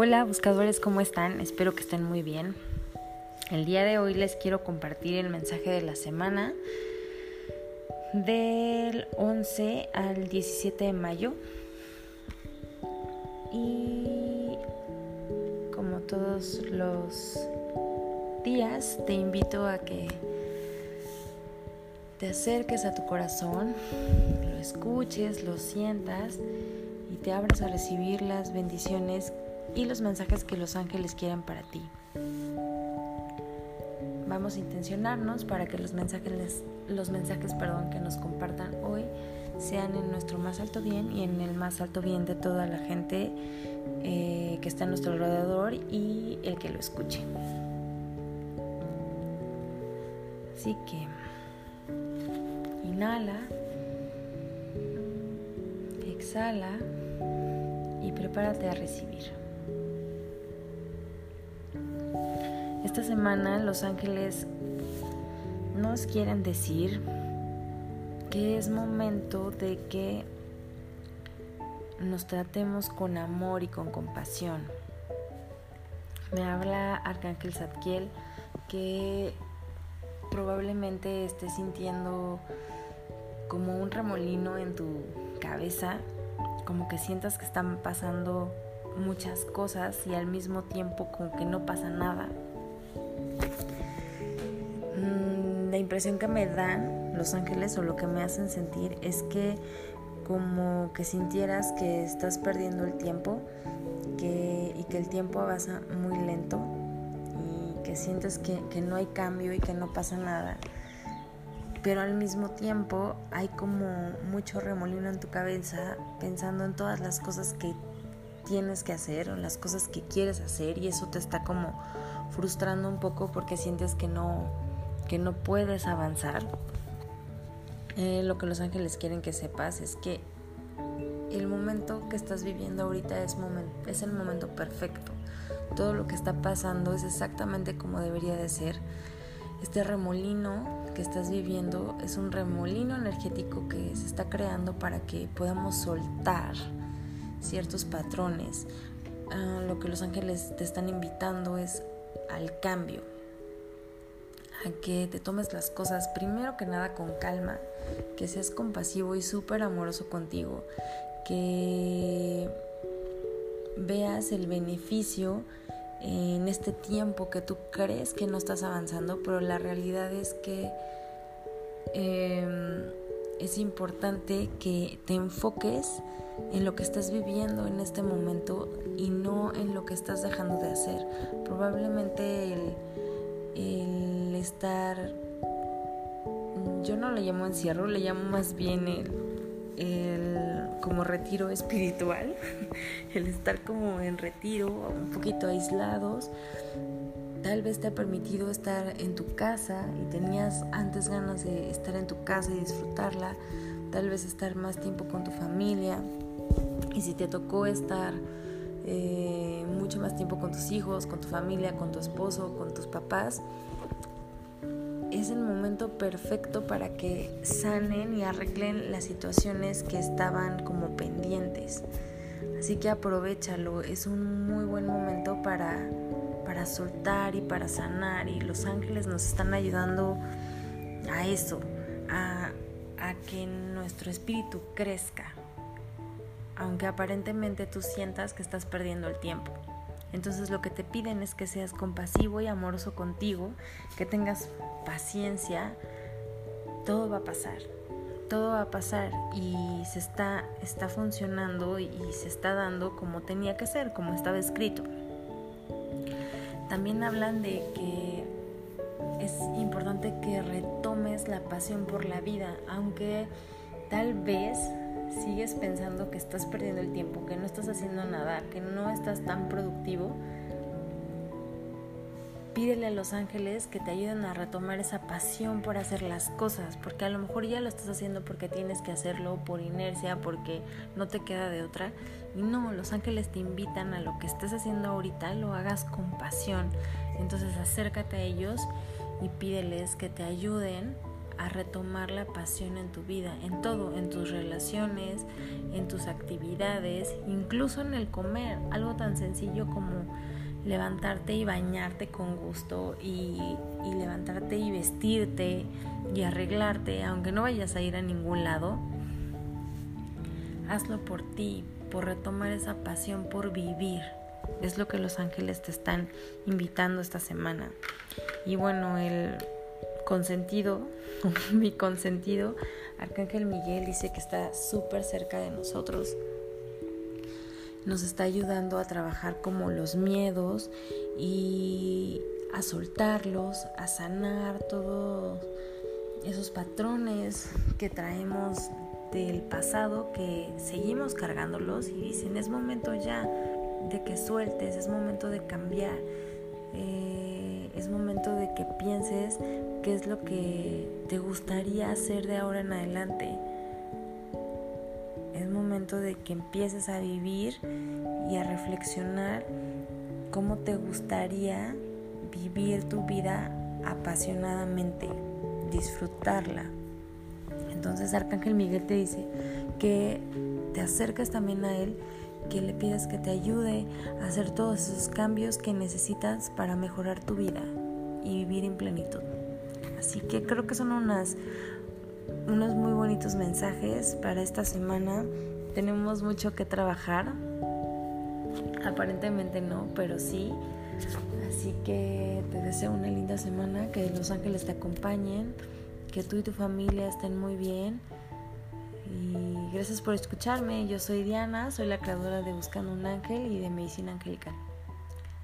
Hola buscadores, ¿cómo están? Espero que estén muy bien. El día de hoy les quiero compartir el mensaje de la semana del 11 al 17 de mayo. Y como todos los días, te invito a que te acerques a tu corazón, lo escuches, lo sientas y te abras a recibir las bendiciones y los mensajes que los ángeles quieren para ti. Vamos a intencionarnos para que los mensajes, los mensajes perdón, que nos compartan hoy sean en nuestro más alto bien y en el más alto bien de toda la gente eh, que está a nuestro alrededor y el que lo escuche. Así que inhala, exhala y prepárate a recibir. Esta semana los ángeles nos quieren decir que es momento de que nos tratemos con amor y con compasión. Me habla Arcángel Zadkiel que probablemente estés sintiendo como un remolino en tu cabeza, como que sientas que están pasando muchas cosas y al mismo tiempo como que no pasa nada. Impresión que me dan los ángeles o lo que me hacen sentir es que como que sintieras que estás perdiendo el tiempo y que el tiempo avanza muy lento y que sientes que, que no hay cambio y que no pasa nada pero al mismo tiempo hay como mucho remolino en tu cabeza pensando en todas las cosas que tienes que hacer o las cosas que quieres hacer y eso te está como frustrando un poco porque sientes que no, que no puedes avanzar. Eh, lo que los ángeles quieren que sepas es que el momento que estás viviendo ahorita es, es el momento perfecto. Todo lo que está pasando es exactamente como debería de ser. Este remolino que estás viviendo es un remolino energético que se está creando para que podamos soltar ciertos patrones. Ah, lo que los ángeles te están invitando es al cambio, a que te tomes las cosas primero que nada con calma, que seas compasivo y súper amoroso contigo, que veas el beneficio en este tiempo que tú crees que no estás avanzando, pero la realidad es que em, es importante que te enfoques en lo que estás viviendo en este momento y no en lo que estás dejando de hacer. Probablemente el, estar, yo no le llamo encierro, le llamo más bien el, el como retiro espiritual, el estar como en retiro, un poquito aislados, tal vez te ha permitido estar en tu casa y tenías antes ganas de estar en tu casa y disfrutarla, tal vez estar más tiempo con tu familia, y si te tocó estar eh, mucho más tiempo con tus hijos, con tu familia, con tu esposo, con tus papás, es el momento perfecto para que sanen y arreglen las situaciones que estaban como pendientes. Así que aprovechalo, es un muy buen momento para, para soltar y para sanar y los ángeles nos están ayudando a eso, a, a que nuestro espíritu crezca, aunque aparentemente tú sientas que estás perdiendo el tiempo. Entonces lo que te piden es que seas compasivo y amoroso contigo, que tengas paciencia, todo va a pasar, todo va a pasar y se está, está funcionando y, se está dando como tenía que ser, como estaba escrito. También hablan de que es importante que retomes la pasión por la vida, aunque tal vez sigues pensando que estás perdiendo el tiempo, que no estás haciendo nada, que no estás tan productivo, pídele a los ángeles que te ayuden a retomar esa pasión por hacer las cosas, porque a lo mejor ya lo estás haciendo porque tienes que hacerlo por inercia, porque no te queda de otra. Y no, los ángeles te invitan a lo que estés haciendo ahorita, lo hagas con pasión. Entonces acércate a ellos y pídeles que te ayuden a retomar la pasión en tu vida, en todo, en tus relaciones, en tus actividades, incluso en el comer, algo tan sencillo como levantarte y bañarte con gusto y, y levantarte y vestirte y arreglarte, aunque no vayas a ir a ningún lado, hazlo por ti, por retomar esa pasión por vivir. Es lo que los ángeles te están invitando esta semana. Y bueno, el consentido, mi consentido, Arcángel Miguel dice que está súper cerca de nosotros. Nos está ayudando a trabajar como los miedos y a soltarlos, a sanar todos esos patrones que traemos del pasado que seguimos cargándolos y dicen es momento ya de que sueltes, es momento de cambiar, eh, es momento de que pienses qué es lo que te gustaría hacer de ahora en adelante. Es momento de que empieces a vivir y a reflexionar cómo te gustaría vivir tu vida apasionadamente, disfrutarla. Entonces Arcángel Miguel te dice que te acerques también a Él, que le pidas que te ayude a hacer todos esos cambios que necesitas para mejorar tu vida y vivir en plenitud. Así que creo que son unas, unos muy bonitos mensajes para esta semana. Tenemos mucho que trabajar. Aparentemente no, pero sí. Así que te deseo una linda semana, que los ángeles te acompañen que tú y tu familia estén muy bien. Y gracias por escucharme. Yo soy Diana, soy la creadora de Buscando un Ángel y de Medicina Angelical.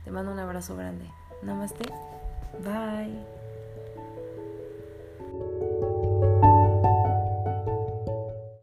Te mando un abrazo grande. Namaste. Bye.